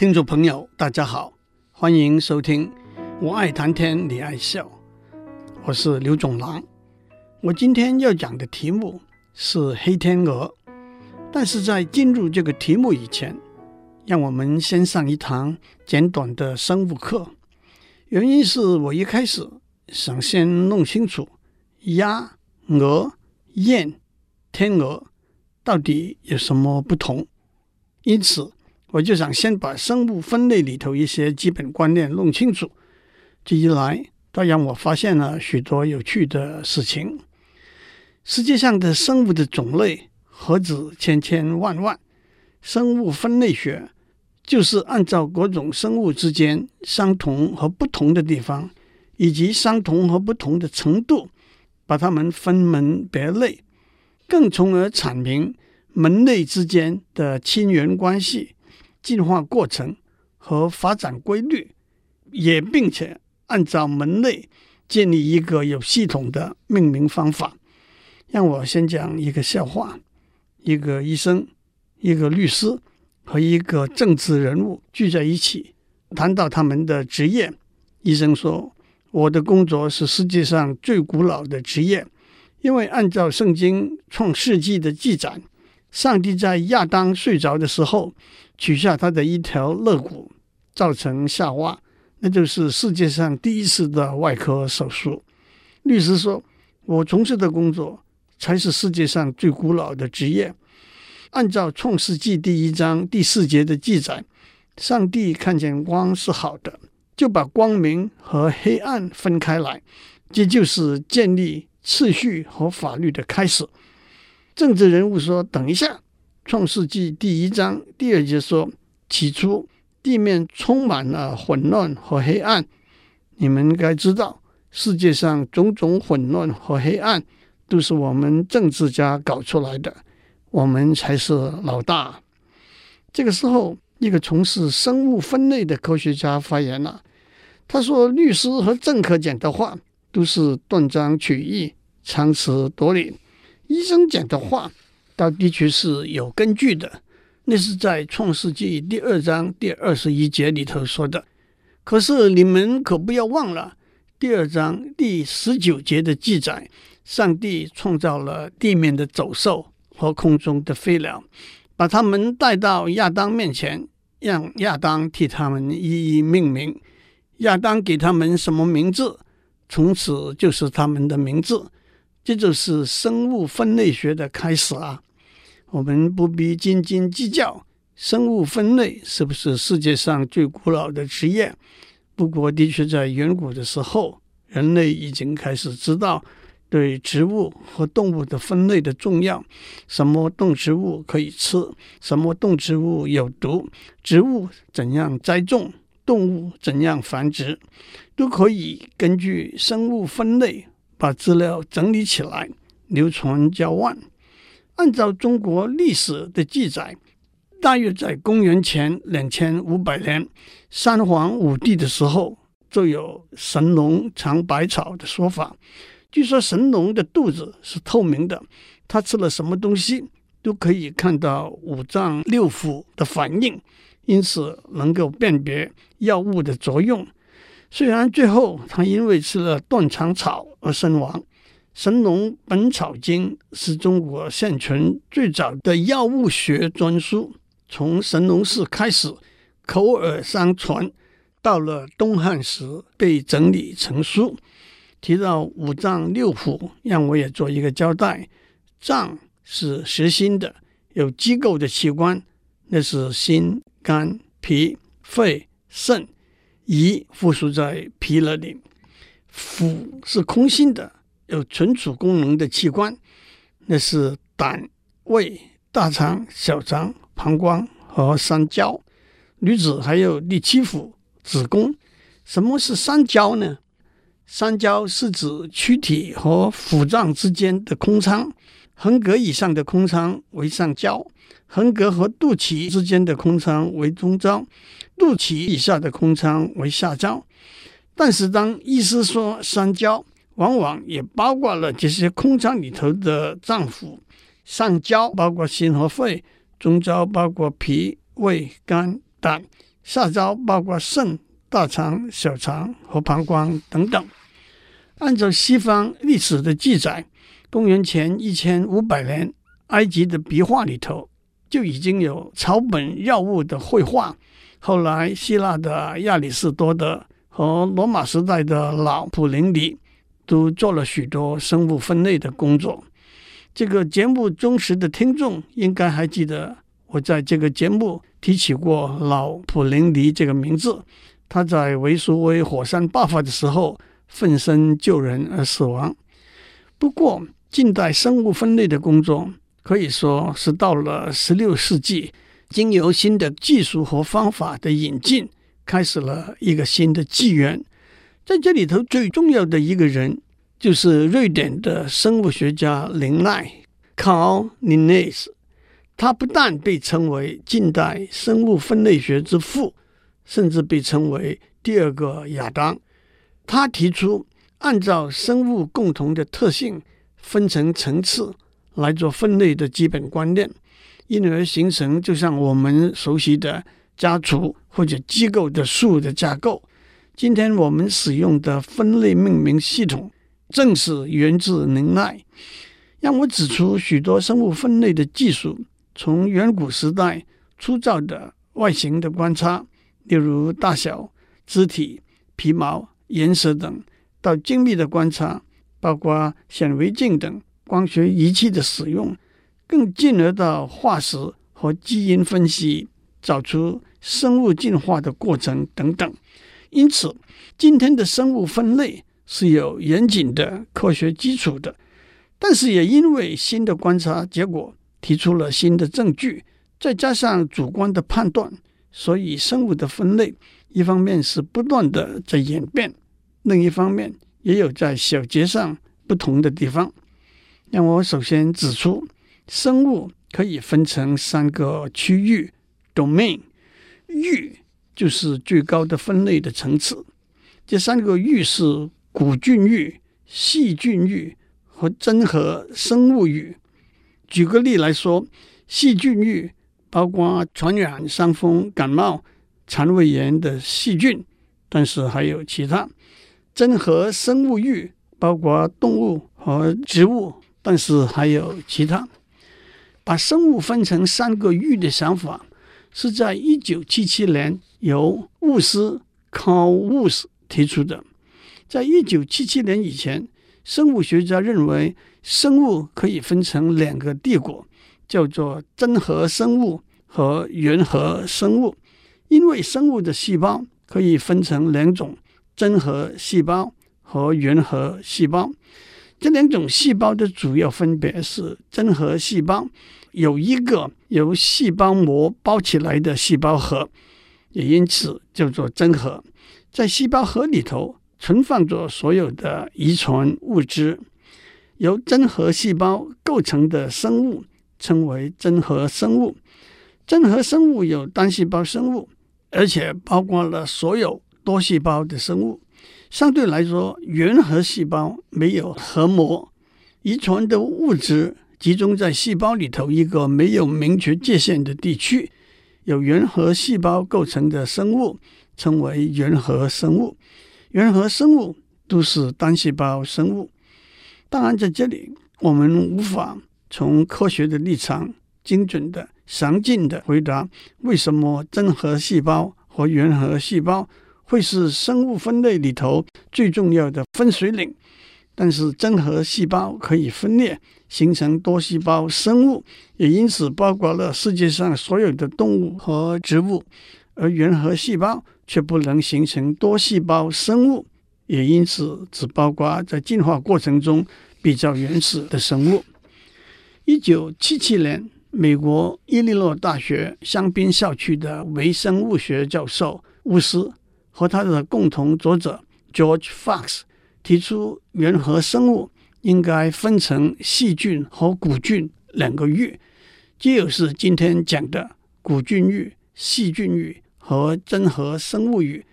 听众朋友，大家好，欢迎收听《我爱谈天，你爱笑》，我是刘总郎。我今天要讲的题目是黑天鹅，但是在进入这个题目以前，让我们先上一堂简短的生物课。原因是我一开始想先弄清楚鸭、鹅、雁、天鹅到底有什么不同，因此。我就想先把生物分类里头一些基本观念弄清楚，这一来，倒让我发现了许多有趣的事情。世界上的生物的种类何止千千万万，生物分类学就是按照各种生物之间相同和不同的地方，以及相同和不同的程度，把它们分门别类，更从而阐明门类之间的亲缘关系。进化过程和发展规律，也并且按照门类建立一个有系统的命名方法。让我先讲一个笑话：一个医生、一个律师和一个政治人物聚在一起，谈到他们的职业。医生说：“我的工作是世界上最古老的职业，因为按照圣经创世纪的记载，上帝在亚当睡着的时候。”取下他的一条肋骨，造成夏娃，那就是世界上第一次的外科手术。律师说：“我从事的工作才是世界上最古老的职业。按照创世纪第一章第四节的记载，上帝看见光是好的，就把光明和黑暗分开来，这就是建立秩序和法律的开始。”政治人物说：“等一下。”创世纪第一章第二节说：“起初地面充满了混乱和黑暗。你们应该知道，世界上种种混乱和黑暗都是我们政治家搞出来的。我们才是老大。”这个时候，一个从事生物分类的科学家发言了。他说：“律师和政客讲的话都是断章取义、强词夺理。医生讲的话。”它的确是有根据的，那是在创世纪第二章第二十一节里头说的。可是你们可不要忘了第二章第十九节的记载：上帝创造了地面的走兽和空中的飞鸟，把他们带到亚当面前，让亚当替他们一一命名。亚当给他们什么名字，从此就是他们的名字。这就是生物分类学的开始啊！我们不必斤斤计较生物分类是不是世界上最古老的职业。不过，的确在远古的时候，人类已经开始知道对植物和动物的分类的重要。什么动植物可以吃，什么动植物有毒，植物怎样栽种，动物怎样繁殖，都可以根据生物分类把资料整理起来，流传交换。按照中国历史的记载，大约在公元前两千五百年，三皇五帝的时候，就有神农尝百草的说法。据说神农的肚子是透明的，他吃了什么东西都可以看到五脏六腑的反应，因此能够辨别药物的作用。虽然最后他因为吃了断肠草而身亡。《神农本草经》是中国现存最早的药物学专书，从神农氏开始口耳相传，到了东汉时被整理成书。提到五脏六腑，让我也做一个交代：脏是实心的、有机构的器官，那是心、肝、脾、肺、肾，胰附属在脾那里；腑是空心的。有存储功能的器官，那是胆、胃、大肠、小肠、膀胱和三焦。女子还有第七腑子宫。什么是三焦呢？三焦是指躯体和腑脏之间的空腔，横膈以上的空腔为上焦，横膈和肚脐之间的空腔为中焦，肚脐以下的空腔为下焦。但是当医师说三焦，往往也包括了这些空腔里头的脏腑，上焦包括心和肺，中焦包括脾、胃、肝、胆，下焦包括肾、大肠、小肠和膀胱等等。按照西方历史的记载，公元前一千五百年，埃及的壁画里头就已经有草本药物的绘画。后来，希腊的亚里士多德和罗马时代的老普林尼都做了许多生物分类的工作。这个节目忠实的听众应该还记得，我在这个节目提起过老普林尼这个名字。他在维苏威火山爆发的时候奋身救人而死亡。不过，近代生物分类的工作可以说是到了十六世纪。经由新的技术和方法的引进，开始了一个新的纪元。在这里头，最重要的一个人就是瑞典的生物学家林奈 （Carl Linnaeus）。他不但被称为近代生物分类学之父，甚至被称为第二个亚当。他提出按照生物共同的特性分成层次来做分类的基本观念。因而形成，就像我们熟悉的家族或者机构的树的架构。今天我们使用的分类命名系统，正是源自林奈。让我指出许多生物分类的技术，从远古时代粗糙的外形的观察，例如大小、肢体、皮毛、颜色等，到精密的观察，包括显微镜等光学仪器的使用。更进而到化石和基因分析，找出生物进化的过程等等。因此，今天的生物分类是有严谨的科学基础的，但是也因为新的观察结果提出了新的证据，再加上主观的判断，所以生物的分类一方面是不断的在演变，另一方面也有在小节上不同的地方。让我首先指出。生物可以分成三个区域，domain，域就是最高的分类的层次。这三个域是古菌域、细菌域和真核生物域。举个例来说，细菌域包括传染伤风、感冒、肠胃炎的细菌，但是还有其他。真核生物域包括动物和植物，但是还有其他。把生物分成三个域的想法，是在一九七七年由伍斯 （Kaus） 提出的。在一九七七年以前，生物学家认为生物可以分成两个帝国，叫做真核生物和原核生物，因为生物的细胞可以分成两种：真核细胞和原核细胞。这两种细胞的主要分别是真核细胞。有一个由细胞膜包起来的细胞核，也因此叫做真核。在细胞核里头存放着所有的遗传物质。由真核细胞构成的生物称为真核生物。真核生物有单细胞生物，而且包括了所有多细胞的生物。相对来说，原核细胞没有核膜，遗传的物质。集中在细胞里头一个没有明确界限的地区，由原核细胞构成的生物称为原核生物。原核生物都是单细胞生物。当然，在这里我们无法从科学的立场精准的、详尽的回答为什么真核细胞和原核细胞会是生物分类里头最重要的分水岭。但是真核细胞可以分裂形成多细胞生物，也因此包括了世界上所有的动物和植物；而原核细胞却不能形成多细胞生物，也因此只包括在进化过程中比较原始的生物。一九七七年，美国伊利诺大学香槟校区的微生物学教授乌斯和他的共同作者 George Fox。提出原核生物应该分成细菌和古菌两个域，就是今天讲的古菌域、细菌域和真核生物域。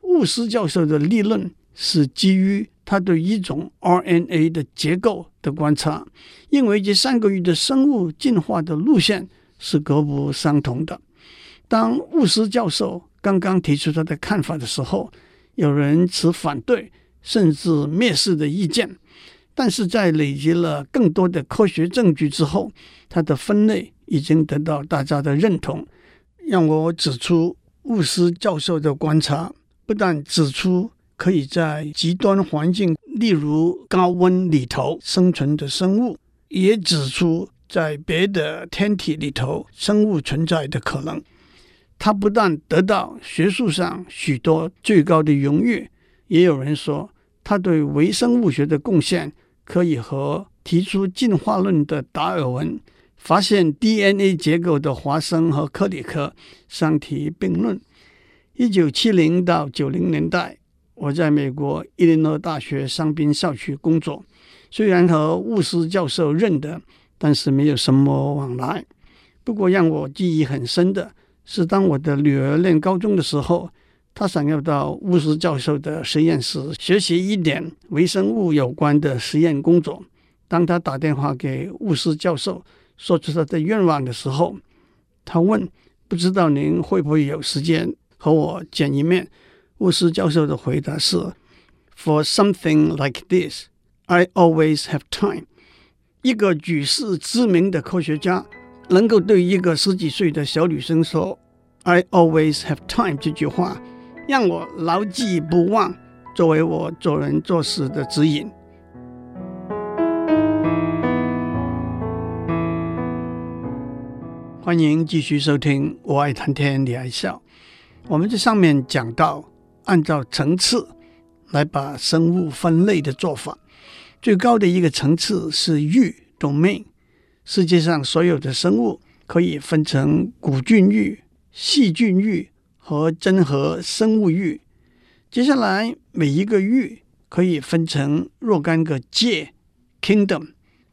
沃斯教授的立论是基于他对一种 RNA 的结构的观察，因为这三个域的生物进化的路线是各不相同的。当沃斯教授刚刚提出他的看法的时候，有人持反对甚至蔑视的意见。但是在累积了更多的科学证据之后，它的分类已经得到大家的认同。让我指出，伍斯教授的观察不但指出可以在极端环境，例如高温里头生存的生物，也指出在别的天体里头生物存在的可能。他不但得到学术上许多最高的荣誉，也有人说他对微生物学的贡献。可以和提出进化论的达尔文、发现 DNA 结构的华生和克里克相提并论。一九七零到九零年代，我在美国伊利诺大学香槟校区工作，虽然和沃斯教授认得，但是没有什么往来。不过让我记忆很深的是，当我的女儿念高中的时候。她想要到乌斯教授的实验室学习一点微生物有关的实验工作。当她打电话给乌斯教授，说出她的愿望的时候，他问：“不知道您会不会有时间和我见一面？”乌斯教授的回答是：“For something like this, I always have time。”一个举世知名的科学家能够对一个十几岁的小女生说 “I always have time” 这句话。让我牢记不忘，作为我做人做事的指引。欢迎继续收听，我爱谈天，你爱笑。我们这上面讲到，按照层次来把生物分类的做法，最高的一个层次是域 （domain）。世界上所有的生物可以分成古菌域、细菌域。和真核生物域，接下来每一个域可以分成若干个界 （kingdom）。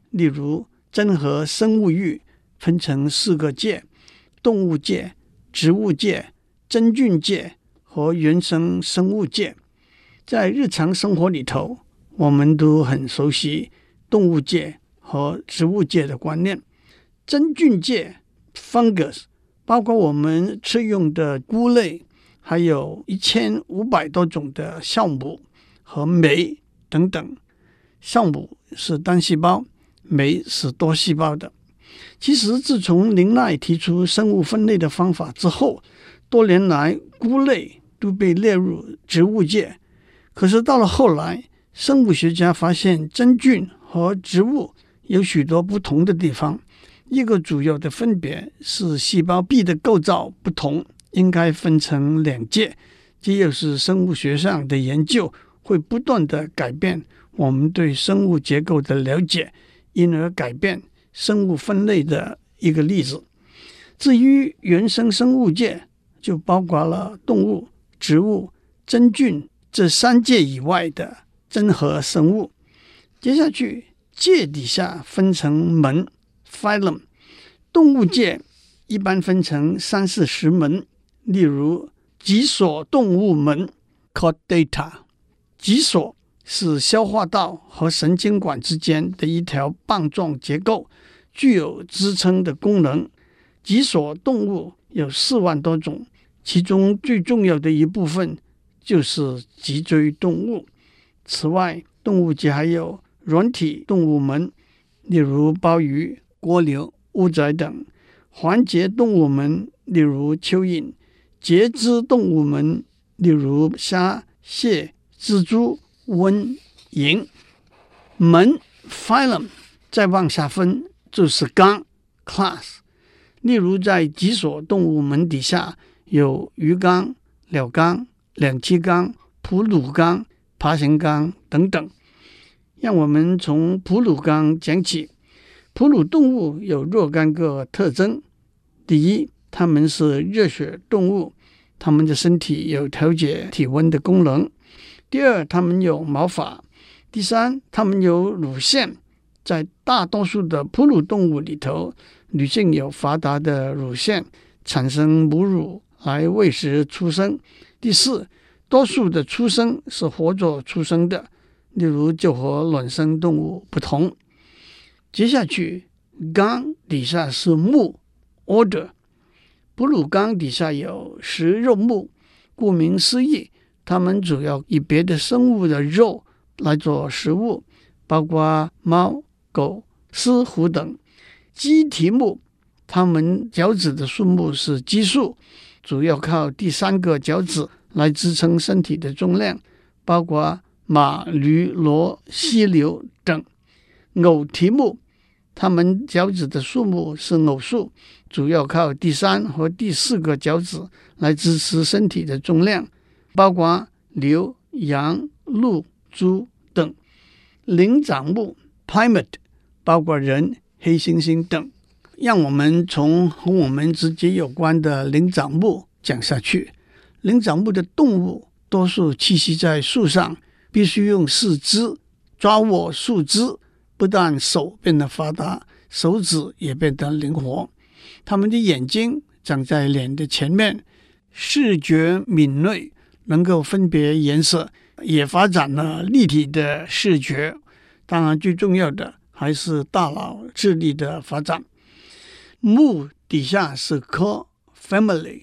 例如，真核生物域分成四个界：动物界、植物界、真菌界和原生生物界。在日常生活里头，我们都很熟悉动物界和植物界的观念。真菌界 （fungus）。包括我们吃用的菇类，还有一千五百多种的酵母和酶等等。酵母是单细胞，酶是多细胞的。其实，自从林奈提出生物分类的方法之后，多年来菇类都被列入植物界。可是到了后来，生物学家发现真菌和植物有许多不同的地方。一个主要的分别是细胞壁的构造不同，应该分成两界。这又是生物学上的研究会不断地改变我们对生物结构的了解，因而改变生物分类的一个例子。至于原生生物界，就包括了动物、植物、真菌这三界以外的真核生物。接下去，界底下分成门。phylum，动物界一般分成三四十门，例如脊索动物门 （Chordata）。脊索是消化道和神经管之间的一条棒状结构，具有支撑的功能。脊索动物有四万多种，其中最重要的一部分就是脊椎动物。此外，动物界还有软体动物门，例如鲍鱼。蜗牛、乌贼等环节动物门，例如蚯蚓；节肢动物门，例如虾、蟹、蜘蛛、蚊、蝇。门 （phylum） 再往下分就是纲 （class）。例如，在脊索动物门底下有鱼纲、鸟纲、两栖纲、哺乳纲、爬行纲等等。让我们从哺乳纲讲起。哺乳动物有若干个特征：第一，它们是热血动物，它们的身体有调节体温的功能；第二，它们有毛发；第三，它们有乳腺。在大多数的哺乳动物里头，女性有发达的乳腺，产生母乳来喂食出生；第四，多数的出生是活着出生的，例如就和卵生动物不同。接下去，纲底下是目 （order）。哺乳纲底下有食肉目，顾名思义，它们主要以别的生物的肉来做食物，包括猫、狗、狮、虎等。鸡蹄目，它们脚趾的数目是奇数，主要靠第三个脚趾来支撑身体的重量，包括马、驴、骡、犀牛等。偶蹄目，它们脚趾的数目是偶数，主要靠第三和第四个脚趾来支持身体的重量，包括牛、羊、鹿、猪等。灵长目 （primate） 包括人、黑猩猩等。让我们从和我们直接有关的灵长目讲下去。灵长目的动物多数栖息在树上，必须用四肢抓握树枝。不但手变得发达，手指也变得灵活。他们的眼睛长在脸的前面，视觉敏锐，能够分别颜色，也发展了立体的视觉。当然，最重要的还是大脑智力的发展。目底下是科 （family），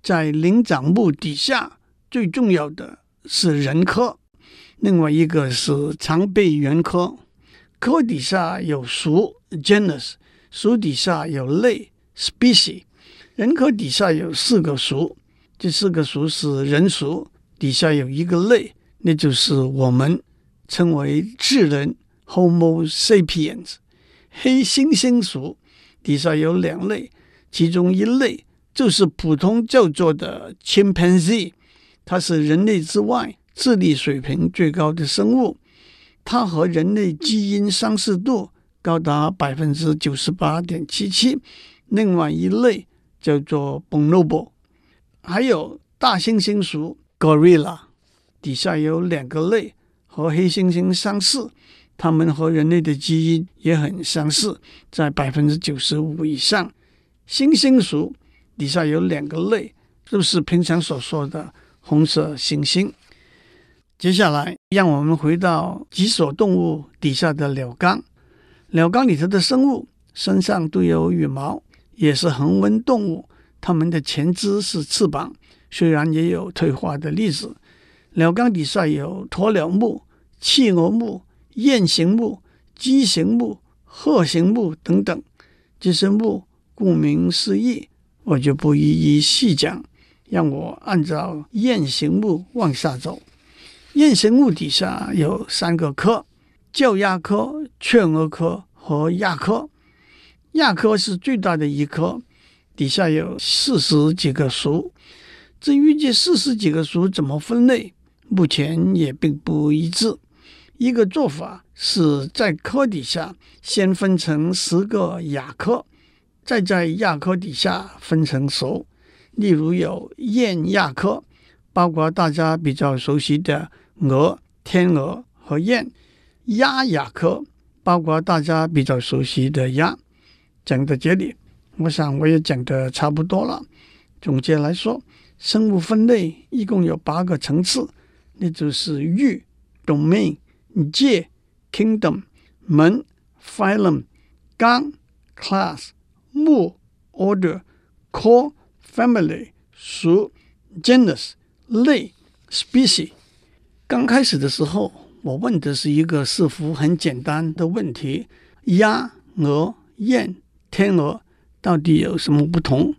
在灵长目底下最重要的是人科，另外一个是长臂猿科。科底下有属 genus，属底下有类 species，人科底下有四个属，这四个属是人属，底下有一个类，那就是我们称为智人 Homo sapiens。黑猩猩属底下有两类，其中一类就是普通叫做的 chimpanzee，它是人类之外智力水平最高的生物。它和人类基因相似度高达百分之九十八点七七。另外一类叫做 bonobo，还有大猩猩属 gorilla，底下有两个类和黑猩猩相似，它们和人类的基因也很相似，在百分之九十五以上。猩猩属底下有两个类，就是平常所说的红色猩猩。接下来，让我们回到脊索动物底下的鸟纲。鸟纲里头的生物身上都有羽毛，也是恒温动物。它们的前肢是翅膀，虽然也有退化的例子。鸟纲底下有鸵鸟目、企鹅目、雁形目、鸡形目、鹤形目等等。这些目顾名思义，我就不一一细讲。让我按照雁形目往下走。雁形目底下有三个科：叫鸭科、雀蛾科和亚科。亚科是最大的一科，底下有四十几个属。至于这四十几个属怎么分类，目前也并不一致。一个做法是在科底下先分成十个亚科，再在亚科底下分成属。例如有雁亚科，包括大家比较熟悉的。鹅、天鹅和雁，鸭亚科包括大家比较熟悉的鸭。讲到这里，我想我也讲的差不多了。总结来说，生物分类一共有八个层次，那就是域 （domain）、界 （kingdom）、门 （phylum）、纲 （class）、目 （order）、科 （family）、属 （genus）、类 （species）。刚开始的时候，我问的是一个似乎很简单的问题：鸭、鹅、雁、天鹅到底有什么不同？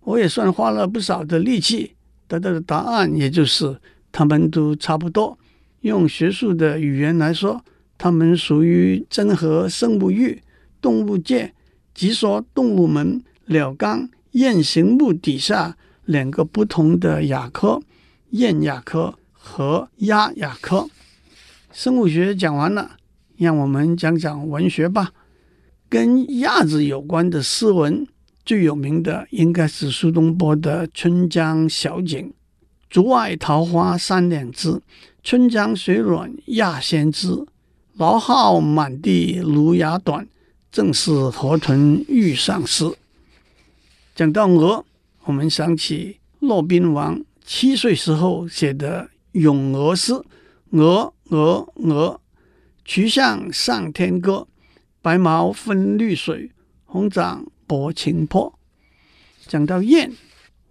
我也算花了不少的力气，得到的答案也就是它们都差不多。用学术的语言来说，它们属于真核生物域动物界，脊索动物门鸟纲雁形目底下两个不同的亚科：雁亚科。和鸭亚科，生物学讲完了，让我们讲讲文学吧。跟鸭子有关的诗文最有名的应该是苏东坡的《春江小景》：“竹外桃花三两枝，春江水暖鸭先知。蒌蒿满地芦芽短，正是河豚欲上时。”讲到鹅，我们想起骆宾王七岁时候写的。咏鹅诗，鹅鹅鹅，曲项向天歌。白毛分绿水，红掌拨清波。讲到雁，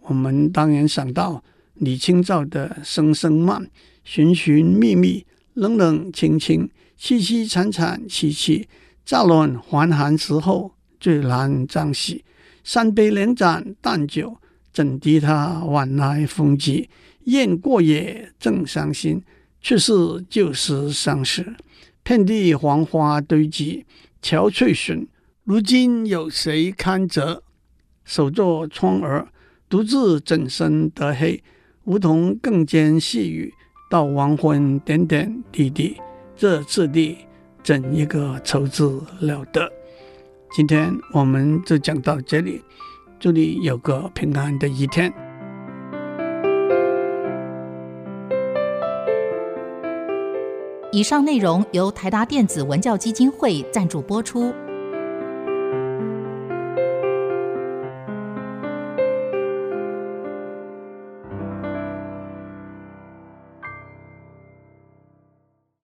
我们当然想到李清照的声声慢，寻寻觅觅，冷冷清清，凄凄惨惨戚戚。乍暖还寒时候，最难将息。三杯两盏淡酒，怎敌他晚来风急？雁过也，正伤心，却是旧时相识。遍地黄花堆积，憔悴损。如今有谁堪折？守作窗儿，独自怎生得黑？梧桐更兼细雨，到黄昏点点滴滴。这次第，怎一个愁字了得！今天我们就讲到这里，祝你有个平安的一天。以上内容由台达电子文教基金会赞助播出。